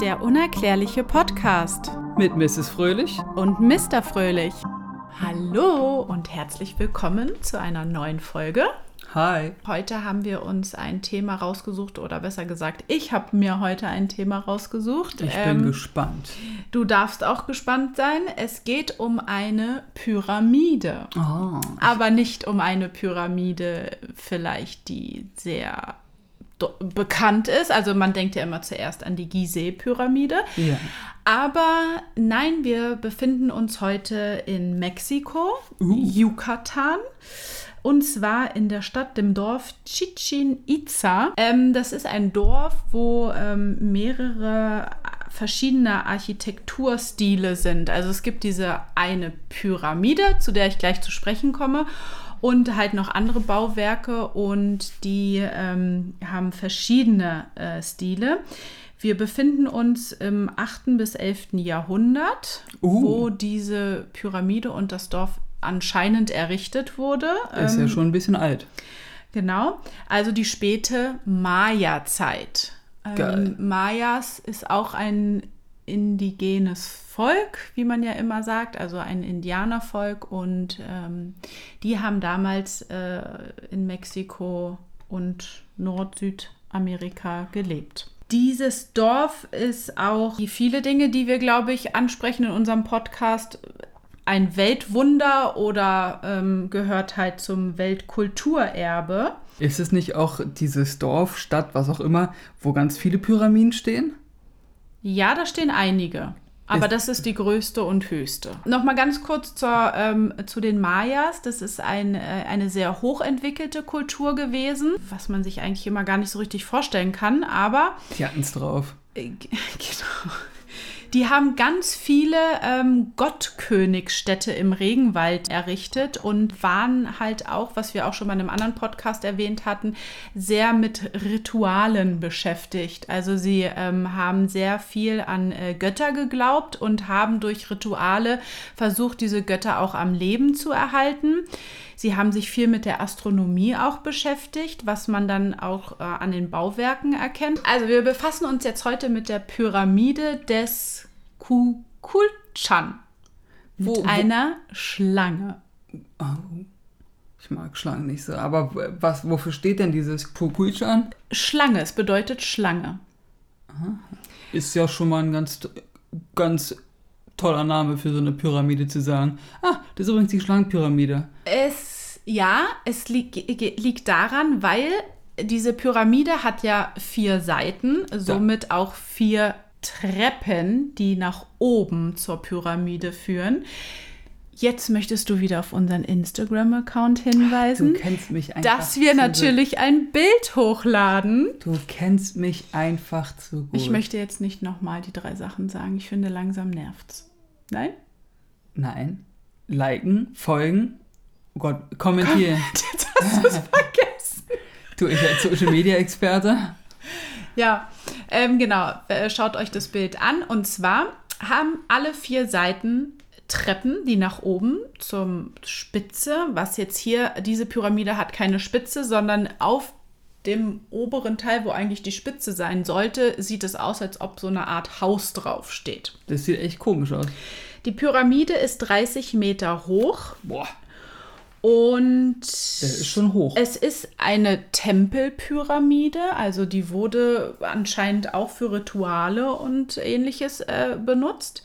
Der unerklärliche Podcast Mit Mrs. Fröhlich. und Mr. Fröhlich. Hallo und herzlich willkommen zu einer neuen Folge. Hi. Heute haben wir uns ein Thema rausgesucht oder besser gesagt, ich habe mir heute ein Thema rausgesucht. Ich Ähm, bin gespannt. du darfst auch gespannt sein. Es geht um eine Pyramide. Oh. Aber nicht um eine Pyramide vielleicht, die sehr bekannt ist. Also man denkt ja immer zuerst an die Gizeh-Pyramide. Ja. Aber nein, wir befinden uns heute in Mexiko, Yucatan. Und zwar in der Stadt, dem Dorf Chichen Itza. Ähm, das ist ein Dorf, wo ähm, mehrere verschiedene Architekturstile sind. Also es gibt diese eine Pyramide, zu der ich gleich zu sprechen komme. Und halt noch andere Bauwerke und die ähm, haben verschiedene äh, Stile. Wir befinden uns im 8. bis 11. Jahrhundert, Uh. wo diese Pyramide und das Dorf anscheinend errichtet wurde. Ist ja Ähm, schon ein bisschen alt. Genau, also die späte Maya-Zeit. Ähm, Mayas ist auch ein indigenes Volk, wie man ja immer sagt, also ein Indianervolk und ähm, die haben damals äh, in Mexiko und Nord-Südamerika gelebt. Dieses Dorf ist auch, wie viele Dinge, die wir, glaube ich, ansprechen in unserem Podcast, ein Weltwunder oder ähm, gehört halt zum Weltkulturerbe. Ist es nicht auch dieses Dorf, Stadt, was auch immer, wo ganz viele Pyramiden stehen? Ja, da stehen einige. Aber Ist- das ist die größte und höchste. Nochmal ganz kurz zur, ähm, zu den Mayas. Das ist ein, äh, eine sehr hochentwickelte Kultur gewesen, was man sich eigentlich immer gar nicht so richtig vorstellen kann. Aber Die hatten es drauf. äh, genau. Die haben ganz viele ähm, Gottkönigsstädte im Regenwald errichtet und waren halt auch, was wir auch schon mal in einem anderen Podcast erwähnt hatten, sehr mit Ritualen beschäftigt. Also sie ähm, haben sehr viel an äh, Götter geglaubt und haben durch Rituale versucht, diese Götter auch am Leben zu erhalten. Sie haben sich viel mit der Astronomie auch beschäftigt, was man dann auch äh, an den Bauwerken erkennt. Also wir befassen uns jetzt heute mit der Pyramide des Kukulchan. Mit Wo- wo- einer Schlange. Oh. Ich mag Schlangen nicht so. Aber was, wofür steht denn dieses Kukulchan? Schlange, es bedeutet Schlange. Ist ja schon mal ein ganz, ganz toller Name für so eine Pyramide zu sagen. Ah, das ist übrigens die Schlangenpyramide. Es, ja, es li liegt daran, weil diese Pyramide hat ja vier Seiten, somit auch vier Treppen, die nach oben zur Pyramide führen. Jetzt möchtest du wieder auf unseren Instagram-Account hinweisen, Du kennst mich einfach dass wir zu natürlich ein Bild hochladen. gut. Du kennst mich einfach zu gut. Ich möchte jetzt nicht nochmal die drei Sachen sagen. Ich finde, langsam nervt's. Nein? Nein. Liken, folgen. Oh Gott, kommentieren. Jetzt hast du es vergessen. Du, ich als Social Media Experte. Ja, ähm, genau. Äh, schaut euch das Bild an. Und zwar haben alle vier Seiten Treppen, die nach oben zum Spitze, was jetzt hier, diese Pyramide hat keine Spitze, sondern auf dem oberen Teil, wo eigentlich die Spitze sein sollte, sieht es aus, als ob so eine Art Haus drauf steht. Das sieht echt komisch aus. Die Pyramide ist 30 Meter hoch Boah, und das ist schon hoch. Es ist eine Tempelpyramide, also die wurde anscheinend auch für Rituale und ähnliches äh, benutzt.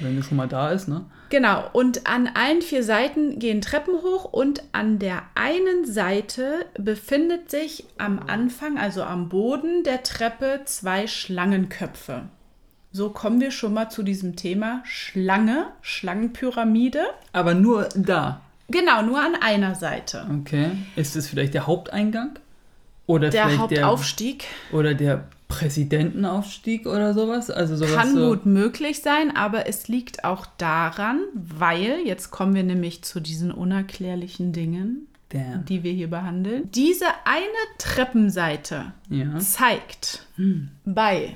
Wenn du schon mal da ist, ne? Genau, und an allen vier Seiten gehen Treppen hoch und an der einen Seite befindet sich am Anfang, also am Boden der Treppe, zwei Schlangenköpfe. So kommen wir schon mal zu diesem Thema Schlange, Schlangenpyramide. Aber nur da. Genau, nur an einer Seite. Okay. Ist das vielleicht der Haupteingang? Oder Der Hauptaufstieg. der oder der Präsidentenaufstieg oder sowas? Also sowas Kann so. gut möglich sein, aber es liegt auch daran, weil, jetzt kommen wir nämlich zu diesen unerklärlichen Dingen, Damn. die wir hier behandeln. Diese eine Treppenseite Ja. zeigt bei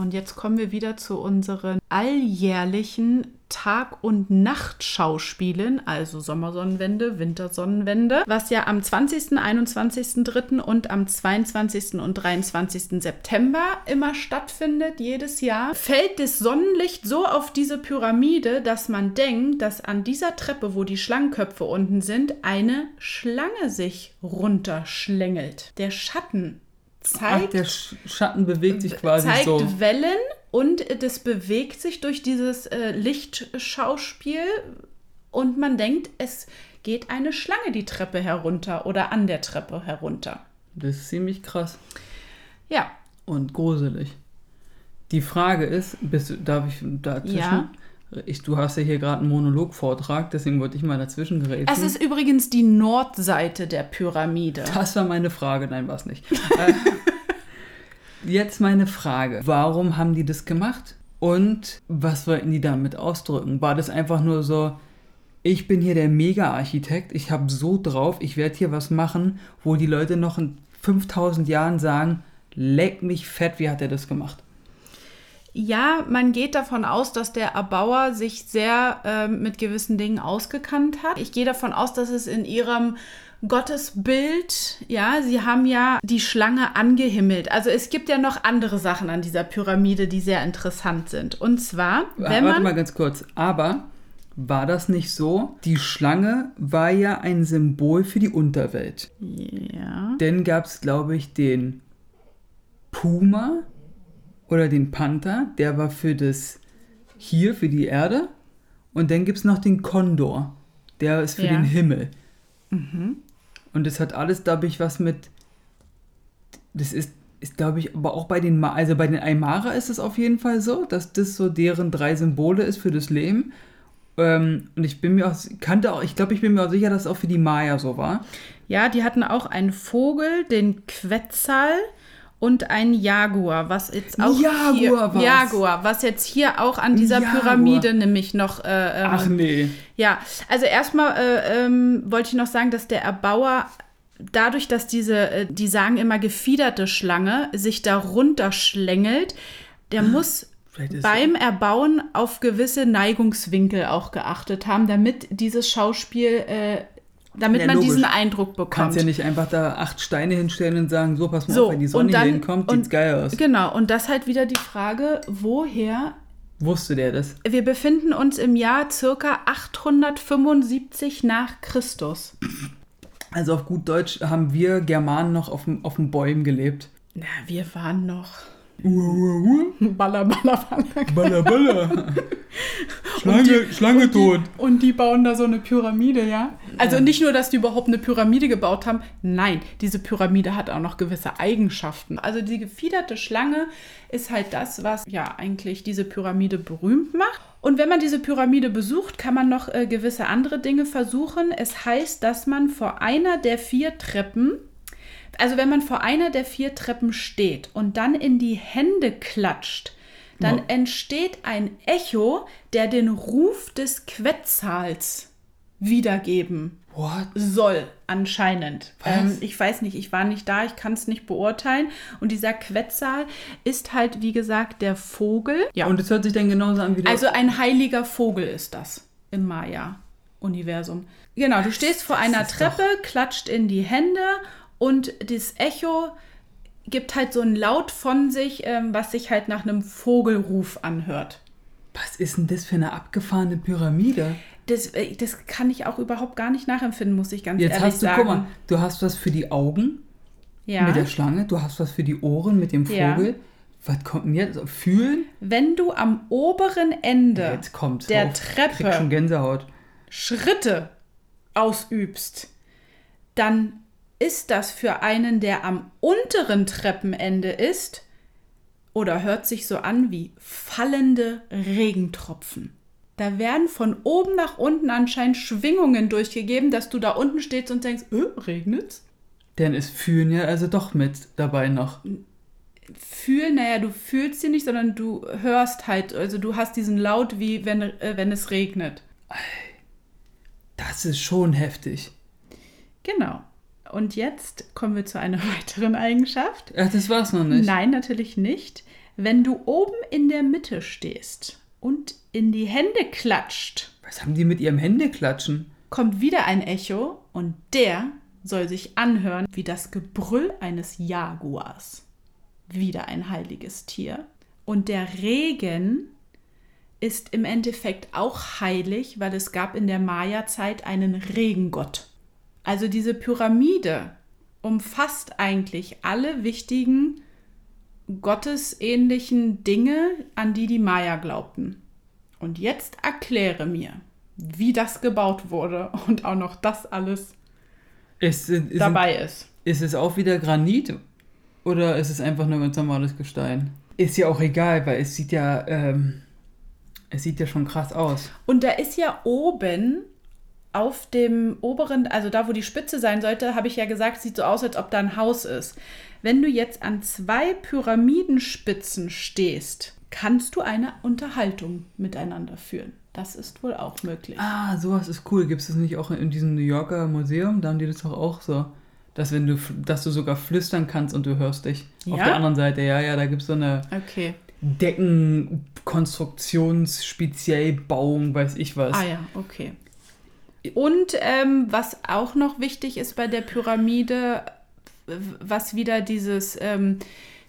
Und jetzt kommen wir wieder zu unseren alljährlichen Tag- und Nachtschauspielen, also Sommersonnenwende, Wintersonnenwende, was ja am 20., 21.3. und am 22. und 23. September immer stattfindet, jedes Jahr, fällt das Sonnenlicht so auf diese Pyramide, dass man denkt, dass an dieser Treppe, wo die Schlangenköpfe unten sind, eine Schlange sich runterschlängelt. Der Schatten zeigt, Ach, der Sch Schatten bewegt sich quasi zeigt so. Wellen und das bewegt sich durch dieses äh, Lichtschauspiel und man denkt, es geht eine Schlange die Treppe herunter oder an der Treppe herunter. Das ist ziemlich krass Ja, und gruselig. Die Frage ist, bist du, darf ich dazwischen? Ja. Ich, du hast ja hier gerade einen Monologvortrag, deswegen wollte ich mal dazwischen gerätschen. es ist übrigens die Nordseite der Pyramide. Das war meine Frage, nein, war es nicht. Äh, Jetzt meine Frage. Warum haben die das gemacht? Und was wollten die damit ausdrücken? War das einfach nur so, ich bin hier der Mega-Architekt, ich habe so drauf, ich werde hier was machen, wo die Leute noch in 5000 Jahren sagen, leck mich fett, wie hat er das gemacht? Ja, man geht davon aus, dass der Erbauer sich sehr ähm, mit gewissen Dingen ausgekannt hat. Ich gehe davon aus, dass es in ihrem Gottesbild, ja, sie haben ja die Schlange angehimmelt. Also es gibt ja noch andere Sachen an dieser Pyramide, die sehr interessant sind. Und zwar, wenn Warte man mal ganz kurz. Aber war das nicht so? Die Schlange war ja ein Symbol für die Unterwelt. ja, Dann gab es, glaube ich, den Puma oder den Panther, der war für das hier, für die Erde. Und dann gibt es noch den Kondor, der ist für Ja. den Himmel. Und das hat alles, glaube ich, was mit. Das ist, ist glaube ich, aber auch bei den, Ma also bei den Aymara ist es auf jeden Fall so, dass das so deren drei Symbole ist für das Leben. Ähm, und ich bin mir auch, kannte auch, ich glaube, ich bin mir auch sicher, dass es auch für die Maya so war. ja, die hatten auch einen Vogel, den Quetzal und ein Jaguar, was jetzt auch Jaguar hier, war's. Jaguar, was jetzt hier auch an dieser Jaguar. Pyramide nämlich noch äh, ähm, Ach nee. Ja, also erstmal äh, ähm, wollte ich noch sagen, dass der Erbauer dadurch, dass diese, äh, die sagen immer gefiederte Schlange, sich da runterschlängelt, der muss Vielleicht ist beim Erbauen auf gewisse Neigungswinkel auch geachtet haben, damit dieses Schauspiel, äh, damit Ja, man logisch. diesen Eindruck Du kannst bekommt. ja nicht einfach da acht Steine hinstellen und sagen, so, pass mal So, auf, wenn die Sonne dann- hier hinkommt, und- sieht's geil aus. Genau, und das halt wieder die Frage, woher Wusste der das? wir befinden uns im Jahr circa 875 nach Christus. Also auf gut Deutsch haben wir Germanen noch auf auf dem Bäumen gelebt. Na, wir waren noch Uh, uh, uh. Baller, baller, baller. Baller, baller. Schlange, Schlange und tot. Die, und die bauen da so eine Pyramide, ja? Also nicht nur, dass die überhaupt eine Pyramide gebaut haben, nein, diese Pyramide hat auch noch gewisse Eigenschaften. Also die gefiederte Schlange ist halt das, was ja eigentlich diese Pyramide berühmt macht. Und wenn man diese Pyramide besucht, kann man noch äh, gewisse andere Dinge versuchen. Es heißt, dass man vor einer der vier Treppen also wenn man vor einer der vier Treppen steht und dann in die Hände klatscht, dann Ja. entsteht ein Echo, der den Ruf des Quetzals wiedergeben What? soll, anscheinend. Was? Ähm, ich weiß nicht, ich war nicht da, ich kann es nicht beurteilen. Und dieser Quetzal ist halt, wie gesagt, der Vogel. Ja. Und es hört sich dann genauso an wie der... Also ein heiliger Vogel ist das im Maya-Universum. Genau, du stehst vor einer Treppe, klatscht in die Hände und das Echo gibt halt so einen Laut von sich, ähm, was sich halt nach einem Vogelruf anhört. was ist denn das für eine abgefahrene Pyramide? Das, äh, das kann ich auch überhaupt gar nicht nachempfinden, muss ich ganz Jetzt ehrlich hast du, sagen. guck mal, du hast was für die Augen ja. mit der Schlange, du hast was für die Ohren mit dem Ja. Vogel. Was kommt denn jetzt? Fühlen? Wenn du am oberen Ende der auf. Treppe Krieg schon Gänsehaut. Schritte ausübst, dann ist das für einen, der am unteren Treppenende ist, oder hört sich so an wie fallende Regentropfen. Da werden von oben nach unten anscheinend Schwingungen durchgegeben, dass du da unten stehst und denkst, äh, regnet's? Denn es fühlen ja also doch mit dabei noch. Fühlen, naja, du fühlst sie nicht, sondern du hörst halt, also du hast diesen Laut wie wenn, äh, wenn es regnet. Das ist schon heftig. Genau. Und jetzt kommen wir zu einer weiteren Eigenschaft. Ach, das war's noch nicht. Nein, natürlich nicht. Wenn du oben in der Mitte stehst und in die Hände klatscht, Was haben die mit ihrem Händeklatschen? kommt wieder ein Echo und der soll sich anhören wie das Gebrüll eines Jaguars. Wieder ein heiliges Tier. Und der Regen ist im Endeffekt auch heilig, weil es gab in der Maya-Zeit einen Regengott. Also diese Pyramide umfasst eigentlich alle wichtigen gottesähnlichen Dinge, an die die Maya glaubten. Und jetzt erkläre mir, wie das gebaut wurde und auch noch das alles Ist, ist, dabei ist. ist es auch wieder Granit oder ist es einfach nur ganz normales Gestein? Ist ja auch egal, weil es sieht ja, ähm, es sieht ja schon krass aus. Und da ist ja oben auf dem oberen, also da, wo die Spitze sein sollte, habe ich ja gesagt, sieht so aus, als ob da ein Haus ist. Wenn du jetzt an zwei Pyramidenspitzen stehst, kannst du eine Unterhaltung miteinander führen. Das ist wohl auch möglich. Ah, sowas ist cool. Gibt es das nicht auch in diesem New Yorker Museum? Da haben die das doch auch so. Dass wenn du, dass du sogar flüstern kannst und du hörst dich. Auf Ja? der anderen Seite, ja, ja, da gibt es so eine Okay. Deckenkonstruktions-Speziellbauung, weiß ich was. Ah ja, okay. Und ähm, was auch noch wichtig ist bei der Pyramide, was wieder dieses, ähm,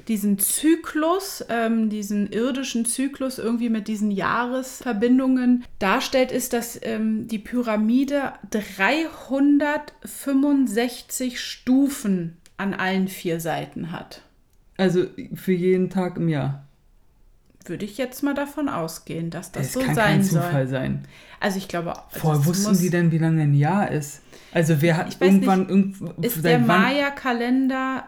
diesen Zyklus, ähm, diesen irdischen Zyklus irgendwie mit diesen Jahresverbindungen darstellt, ist, dass ähm, die Pyramide 365 Stufen an allen vier Seiten hat. Also für jeden Tag im Jahr. Würde ich jetzt mal davon ausgehen, dass das Es so kann sein kein soll. Zufall sein. Also ich glaube, Vorher das wussten die denn, wie lange ein Jahr ist? Also wer hat irgendwann irgend, Ist der Maya-Kalender,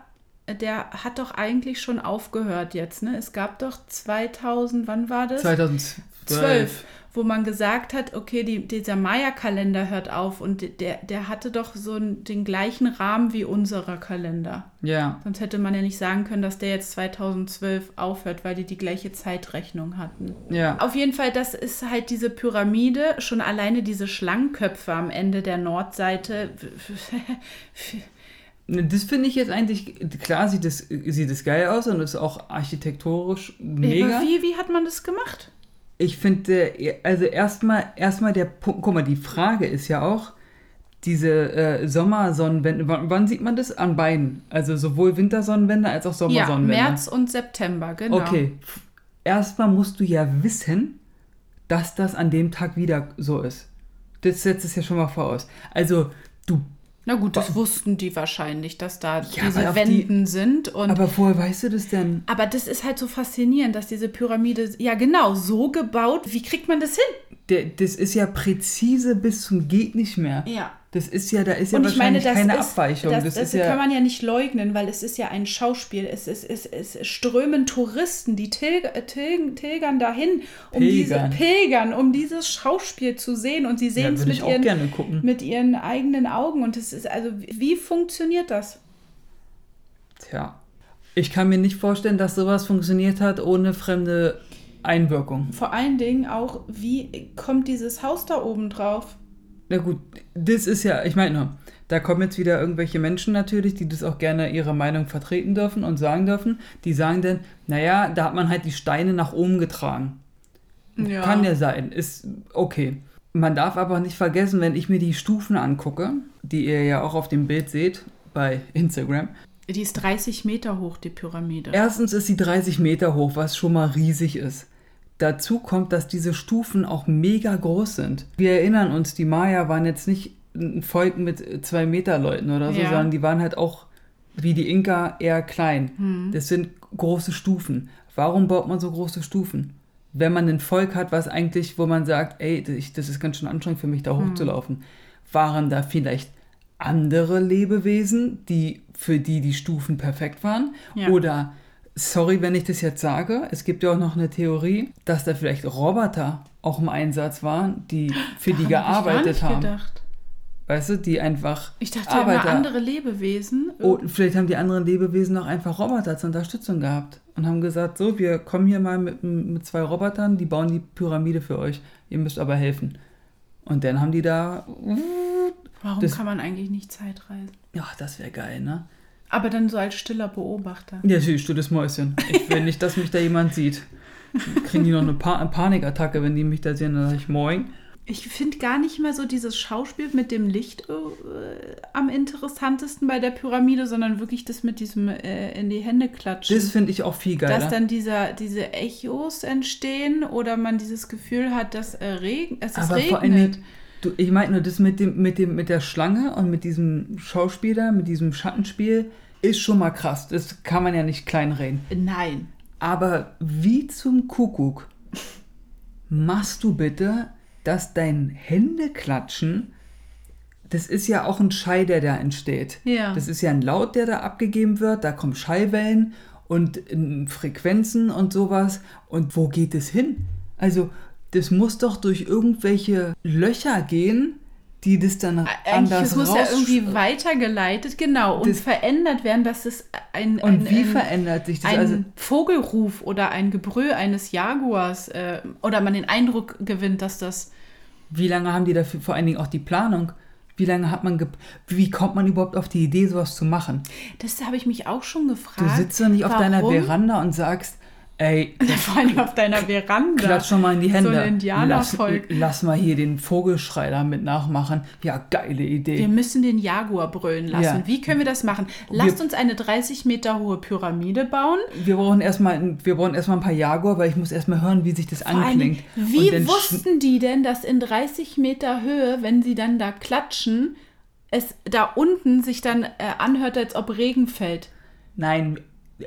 der hat doch eigentlich schon aufgehört jetzt, ne? Es gab doch 2000, wann war das? 2012. 12, wo man gesagt hat, okay, die, dieser Maya-Kalender hört auf und der, der hatte doch so einen- den gleichen Rahmen wie unserer Kalender. Ja. Sonst hätte man ja nicht sagen können, dass der jetzt 2012 aufhört, weil die die gleiche Zeitrechnung hatten. Ja. Auf jeden Fall, das ist halt diese Pyramide, schon alleine diese Schlangenköpfe am Ende der Nordseite. Das finde ich jetzt eigentlich, klar sieht es sieht geil aus und ist auch architektonisch mega. Aber wie, wie hat man das gemacht? Ich finde, also erstmal erstmal der Punkt, guck mal, die Frage ist ja auch, diese äh, Sommersonnenwende, wann, wann sieht man das? An beiden. Also sowohl Wintersonnenwende als auch Ja, Sommersonnenwende. März und September, genau. Okay. Erstmal musst du ja wissen, dass das an dem Tag wieder so ist. Das setzt es ja schon mal voraus. Also, du, Na gut, das wussten die wahrscheinlich, dass da Ja, diese auf die- Wänden sind. Und aber woher weißt du das denn? aber das ist halt so faszinierend, dass diese Pyramide, ja genau, so gebaut. Wie kriegt man das hin? Der, das ist ja präzise bis zum geht nicht mehr. Ja. Das ist ja, da ist ja Und ich meine, wahrscheinlich das keine ist, Abweichung. Das, Das, das, ja, kann man ja nicht leugnen, weil es ist ja ein Schauspiel. Es, ist, es, es strömen Touristen, die tilg, tilg, tilgern dahin, um Pilgern. diese Pilgern, um dieses Schauspiel zu sehen. Und sie ja, sehen es würde mit ihren, gerne gucken. mit ihren eigenen Augen. Und es ist also, wie funktioniert das? Tja. Ich kann mir nicht vorstellen, dass sowas funktioniert hat ohne fremde Einwirkung. Vor allen Dingen auch, wie kommt dieses Haus da oben drauf? Na gut, das ist ja, ich meine, da kommen jetzt wieder irgendwelche Menschen natürlich, die das auch gerne ihre Meinung vertreten dürfen und sagen dürfen. Die sagen dann, naja, da hat man halt die Steine nach oben getragen. Kann ja sein, ist okay. Man darf aber nicht vergessen, wenn ich mir die Stufen angucke, die ihr ja auch auf dem Bild seht bei Instagram. Die ist 30 Meter hoch, die Pyramide. Erstens ist sie 30 Meter hoch, was schon mal riesig ist. Dazu kommt, dass diese Stufen auch mega groß sind. Wir erinnern uns, die Maya waren jetzt nicht ein Volk mit zwei Meter Leuten oder so, Ja. sondern die waren halt auch wie die Inka eher klein. Das sind große Stufen. Warum baut man so große Stufen? Wenn man ein Volk hat, was eigentlich, wo man sagt, ey, das ist ganz schön anstrengend für mich, da hochzulaufen, waren da vielleicht andere Lebewesen, die für die die Stufen perfekt waren? Ja. Oder, sorry, wenn ich das jetzt sage, es gibt ja auch noch eine Theorie, dass da vielleicht Roboter auch im Einsatz waren, die für die Daran hab ich gearbeitet haben. Gedacht. Weißt du, die einfach Ich dachte immer Arbeiter. andere Lebewesen. Oh, vielleicht haben die anderen Lebewesen auch einfach Roboter zur Unterstützung gehabt und haben gesagt, so, wir kommen hier mal mit, mit zwei Robotern, die bauen die Pyramide für euch, ihr müsst aber helfen. Und dann haben die da, Warum das- kann man eigentlich nicht Zeitreisen? ja, das wäre geil, ne? Aber dann so als stiller Beobachter. Ja, natürlich, stilles Mäuschen. Ich will nicht, dass mich da jemand sieht. Kriegen die noch eine pa Panikattacke, wenn die mich da sehen, dann sage ich Moin. Ich finde gar nicht mehr so dieses Schauspiel mit dem Licht äh, am interessantesten bei der Pyramide, sondern wirklich das mit diesem äh, in die Hände klatschen. Das finde ich auch viel geiler. dass dann dieser, diese Echos entstehen oder man dieses Gefühl hat, dass äh, Regen, es ist Aber regnet. vor allen Dingen, du, ich meine nur, das mit, dem, mit, dem, mit der Schlange und mit diesem Schauspieler, mit diesem Schattenspiel, ist schon mal krass. Das kann man ja nicht kleinreden. Nein. Aber wie zum Kuckuck machst du bitte, dass dein Händeklatschen, das ist ja auch ein Schall, der da entsteht. Ja. Das ist ja ein Laut, der da abgegeben wird, da kommen Schallwellen und ähm, Frequenzen und sowas. Und wo geht es hin? Also, das muss doch durch irgendwelche Löcher gehen, die das dann Eigentlich, anders es muss ja irgendwie weitergeleitet, genau, und Das- verändert werden, dass es ein, Und ein, wie ein, verändert sich das? ein Also, Vogelruf oder ein Gebrüll eines Jaguars äh, oder man den Eindruck gewinnt, dass das Wie lange haben die dafür vor allen Dingen auch die Planung? Wie lange hat man, wie kommt man überhaupt auf die Idee, sowas zu machen? Das habe ich mich auch schon Du gefragt. sitzt doch nicht auf deiner warum? Veranda und sagst, ey, Vor allem auf deiner Veranda. klatsch schon mal in die Hände. So ein lass, Indianervolk. lass mal hier den Vogelschrei da mit nachmachen. Ja, geile Idee. Wir müssen den Jaguar brüllen lassen. Ja. Wie können wir das machen? Lasst uns eine 30 Meter hohe Pyramide bauen. Wir brauchen erstmal wir brauchen erstmal ein paar Jaguar, weil ich muss erstmal hören, wie sich das Vor allem, anklingt. Wie dann sch- wussten die denn, dass in 30 Meter Höhe, wenn sie dann da klatschen, es da unten sich dann äh, anhört, als ob Regen fällt? Nein,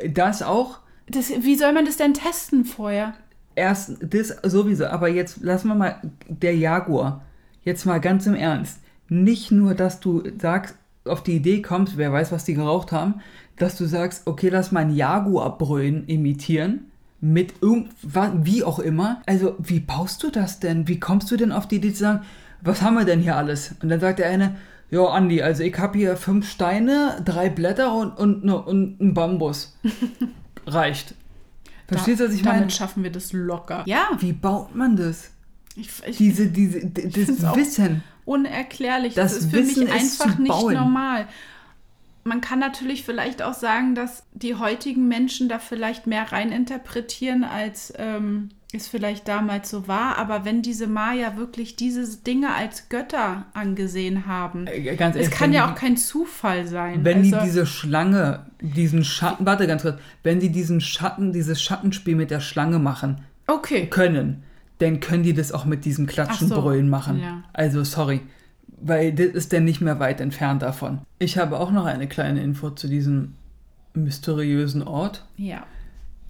das auch. Das, wie soll man das denn testen vorher? Erst das sowieso, aber jetzt lassen wir mal der Jaguar. Jetzt mal ganz im Ernst. Nicht nur, dass du sagst, auf die Idee kommst, wer weiß, was die geraucht haben, dass du sagst, okay, lass mal ein Jaguar-Brüllen imitieren. Mit irgendwas, wie auch immer. Also, wie baust du das denn? Wie kommst du denn auf die Idee zu sagen, was haben wir denn hier alles? Und dann sagt der eine, ja, Andi, also ich habe hier fünf Steine, drei Blätter und, und, ne- und ein Bambus. Reicht. Verstehst du, was ich Damit meine? schaffen wir das locker. Ja, Wie baut man das? ich, ich, Diese, diese, das Wissen. unerklärlich. Das Das, ist für Wissen mich ist einfach nicht bauen. normal. Man kann natürlich vielleicht auch sagen, dass die heutigen Menschen da vielleicht mehr reininterpretieren, als ähm, es vielleicht damals so war. Aber wenn diese Maya wirklich diese Dinge als Götter angesehen haben, Äh, Ganz es ehrlich, kann wenn ja auch kein Zufall sein. Wenn also, die diese Schlange, diesen Schatten, warte ganz kurz, wenn die diesen Schatten, dieses Schattenspiel mit der Schlange machen okay, können, dann können die das auch mit diesem Klatschen, Ach so, Brüllen machen. ja. Also sorry, weil das ist dann nicht mehr weit entfernt davon. Ich habe auch noch eine kleine Info zu diesem mysteriösen Ort. ja.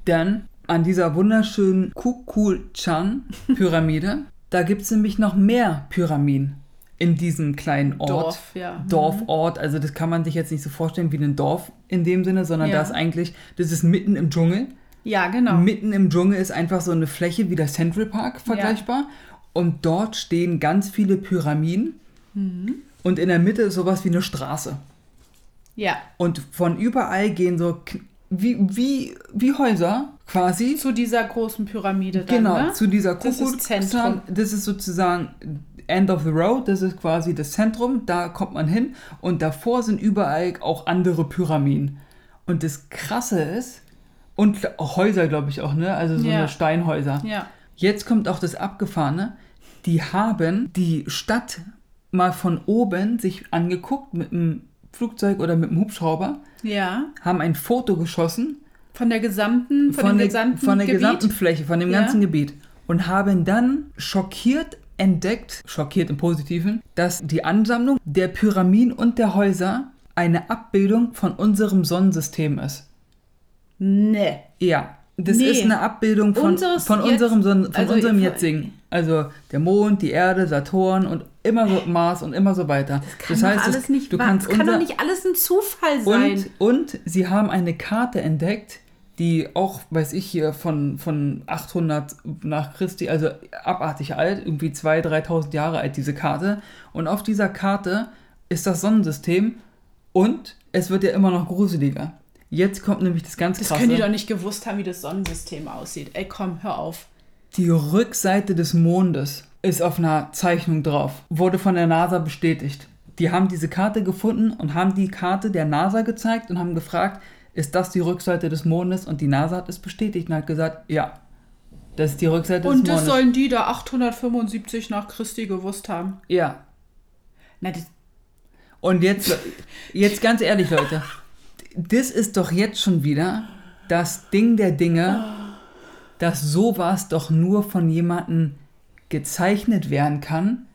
Denn an dieser wunderschönen Kukulchan-Pyramide, da gibt es nämlich noch mehr Pyramiden in diesem kleinen Ort. Dorf, ja. Dorfort, also das kann man sich jetzt nicht so vorstellen wie ein Dorf in dem Sinne, sondern Ja. das eigentlich, das ist mitten im Dschungel. Ja, genau. Mitten im Dschungel ist einfach so eine Fläche wie der Central Park vergleichbar. Und dort stehen ganz viele Pyramiden. Mhm. Und in der Mitte ist sowas wie eine Straße. Ja. Und von überall gehen so wie, wie, wie Häuser quasi Zu dieser großen Pyramide dann, Genau, ne? zu dieser Das ist Kuckuck- Zentrum. Das ist sozusagen End of the Road, das ist quasi das Zentrum, da kommt man hin und davor sind überall auch andere Pyramiden. Und das Krasse ist, und Häuser, glaube ich auch, ne? Also so Ja. eine Steinhäuser. Ja. Jetzt kommt auch das Abgefahrene. Die haben die Stadt mal von oben sich angeguckt mit einem Flugzeug oder mit einem Hubschrauber, Ja. haben ein Foto geschossen Von der gesamten, von, von, der, gesamten von der Gebiet. gesamten Fläche, von dem Ja. ganzen Gebiet. Und haben dann schockiert entdeckt, schockiert im Positiven, dass die Ansammlung der Pyramiden und der Häuser eine Abbildung von unserem Sonnensystem ist. Nee. Ja, das Nee. ist eine Abbildung von, Unseres von unserem, Sonnen, von also unserem jetzigen. Also der Mond, die Erde, Saturn und immer so Mars und immer so weiter. Kann doch alles es- nicht du kannst das kann doch nicht alles ein Zufall sein. und, und sie haben eine Karte entdeckt, die auch, weiß ich hier, von, von 800 nach Christi, also abartig alt, irgendwie 2.000, 3.000 Jahre alt, diese Karte. Und auf dieser Karte ist das Sonnensystem und es wird ja immer noch gruseliger. Jetzt kommt nämlich das ganz das krasse. können die doch nicht gewusst haben, wie das Sonnensystem aussieht. Ey, komm, hör auf. Die Rückseite des Mondes ist auf einer Zeichnung drauf. Wurde von der NASA bestätigt. die haben diese Karte gefunden und haben die Karte der NASA gezeigt und haben gefragt, ist das die Rückseite des Mondes? Und die NASA hat es bestätigt und hat gesagt, ja, das ist die Rückseite Und des das Mondes. sollen die da 875 nach Christi gewusst haben. ja. Na, das, Und jetzt, jetzt ganz ehrlich, Leute, das ist doch jetzt schon wieder das Ding der Dinge, dass sowas doch nur von jemandem gezeichnet werden kann,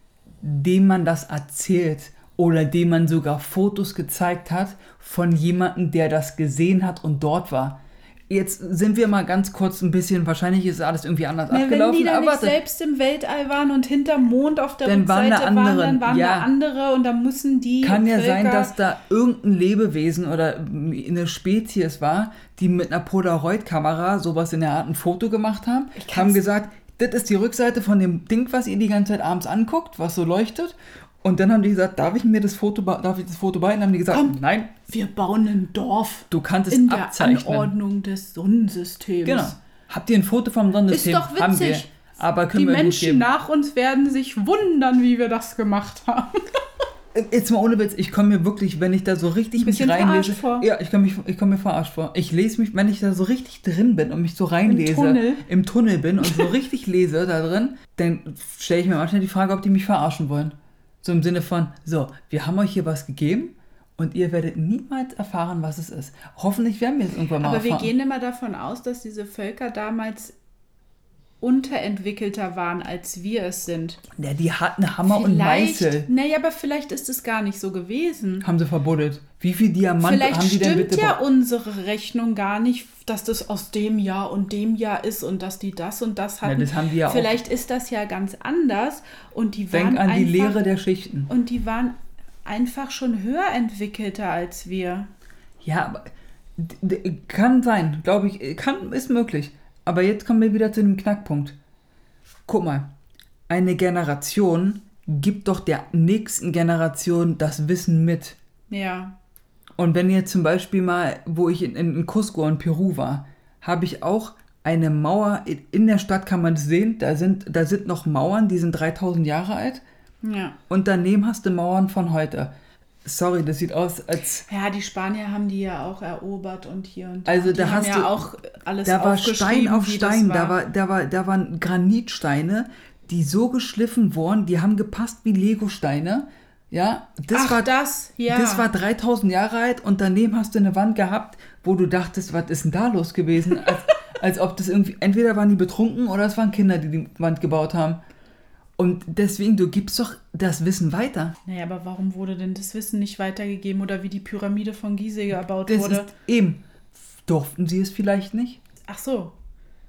dem man das erzählt oder dem man sogar Fotos gezeigt hat von jemandem, der das gesehen hat und dort war. Jetzt sind wir mal ganz kurz ein bisschen, wahrscheinlich ist alles irgendwie anders na, wenn abgelaufen, die da aber nicht selbst im Weltall waren und hinterm Mond auf der Dann waren Rückseite da waren, andere, dann waren ja. da andere und da müssen die Kann ja Völker, sein, dass da irgendein Lebewesen oder eine Spezies war, die mit einer Polaroid-Kamera sowas in der Art ein Foto gemacht haben, Ich haben gesagt, das ist die Rückseite von dem Ding, was ihr die ganze Zeit abends anguckt, was so leuchtet. Und dann haben die gesagt, darf ich mir das Foto, darf ich das Foto behalten? Haben die gesagt, Komm. nein, wir bauen ein Dorf du kannst es in der abzeichnen. Anordnung des Sonnensystems. Genau. Habt ihr ein Foto vom Sonnensystem? Ist doch Haben wir. witzig. Aber können Die wir nicht Menschen geben. nach uns werden sich wundern, wie wir das gemacht haben. Jetzt mal ohne Witz, ich komme mir wirklich, wenn ich da so richtig mich reinlese. vor. Ja, ich komme komme mir verarscht vor. Ich lese mich, wenn ich da so richtig drin bin und mich so reinlese, Tunnel. im Tunnel bin und so richtig lese da drin, dann stelle ich mir manchmal die Frage, ob die mich verarschen wollen. So im Sinne von, so, wir haben euch hier was gegeben und ihr werdet niemals erfahren, was es ist. Hoffentlich werden wir es irgendwann mal Aber wir erfahren. gehen immer davon aus, dass diese Völker damals unterentwickelter waren, als wir es sind. ja, die hatten Hammer und Meißel. Naja, aber vielleicht ist es gar nicht so gewesen. Haben sie verbuddelt. Wie viel Diamanten Vielleicht haben die denn stimmt bitte ja be- unsere Rechnung gar nicht, dass das aus dem Jahr und dem Jahr ist und dass die das und das hatten. das haben die ja auch. Vielleicht ist das ja ganz anders und die waren Denk an die einfach, Lehre der Schichten. und die waren einfach schon höher entwickelter als wir. Ja, aber kann sein, glaube ich, kann, ist möglich. Aber jetzt kommen wir wieder zu dem Knackpunkt. Guck mal, eine Generation gibt doch der nächsten Generation das Wissen mit. Ja. Und wenn ihr zum Beispiel mal, wo ich in, in Cusco in Peru war, habe ich auch eine Mauer, in- der Stadt kann man es sehen, da sind, da sind noch Mauern, die sind 3000 Jahre alt. Ja. Und daneben hast du Mauern von heute. Sorry, das sieht aus, als Ja, die Spanier haben die ja auch erobert und hier und da. Also da hast ja du- auch alles Da war Stein auf Stein, war. da, war, da, war, da waren Granitsteine, die so geschliffen wurden, die haben gepasst wie Legosteine. Ja, das, Ach, war, das, ja. das war 3000 Jahre alt und daneben hast du eine Wand gehabt, wo du dachtest, was ist denn da los gewesen? Als, als ob das irgendwie, entweder waren die betrunken oder es waren Kinder, die die Wand gebaut haben. Und deswegen, du gibst doch das Wissen weiter. Naja, aber warum wurde denn das Wissen nicht weitergegeben oder wie die Pyramide von Gizeh gebaut Das wurde? ist eben. Durften sie es vielleicht nicht? Ach so,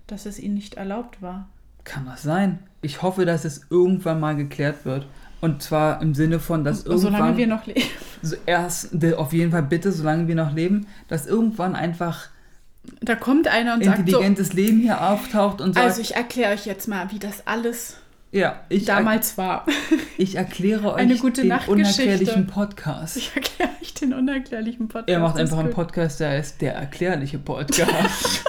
dass es ihnen nicht erlaubt war. Kann das sein? Ich hoffe, dass es irgendwann mal geklärt wird. Und zwar im Sinne von, dass Solange irgendwann, wir noch leben. so erst, auf jeden Fall bitte, solange wir noch leben, dass irgendwann einfach Da kommt einer und sagt so, intelligentes Leben hier auftaucht und sagt, also ich erkläre euch jetzt mal, wie das alles ja, ich, damals war. ich erkläre euch Eine gute den unerklärlichen Podcast. Ich erkläre euch den unerklärlichen Podcast. Er macht einfach einen. Podcast, der heißt der erklärliche Podcast.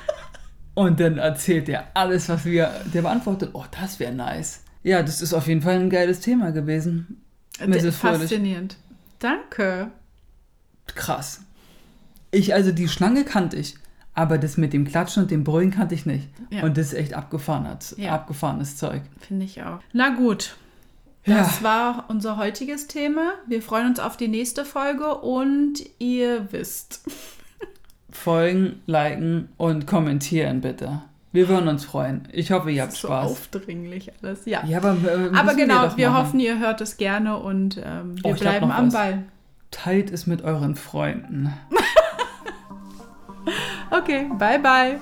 und dann erzählt er alles, was wir, der beantwortet, oh, das wäre nice. Ja, das ist auf jeden Fall ein geiles Thema gewesen. Mrs. Fröhlich. Faszinierend. Danke. Krass. Ich, also die Schlange kannte ich, aber das mit dem Klatschen und dem Brüllen kannte ich nicht. Ja. Und das ist echt abgefahrenes, Ja. abgefahrenes Zeug. Finde ich auch. Na gut. Ja. Das war unser heutiges Thema. Wir freuen uns auf die nächste Folge und ihr wisst. Folgen, liken und kommentieren bitte. Wir würden uns freuen. Ich hoffe, ihr habt so Spaß. aufdringlich alles. Ja. Ja, aber, äh, Aber genau, wir, machen. hoffen, ihr hört es gerne und ähm, wir Oh, bleiben am was. Ball. Teilt es mit euren Freunden. Okay, bye bye.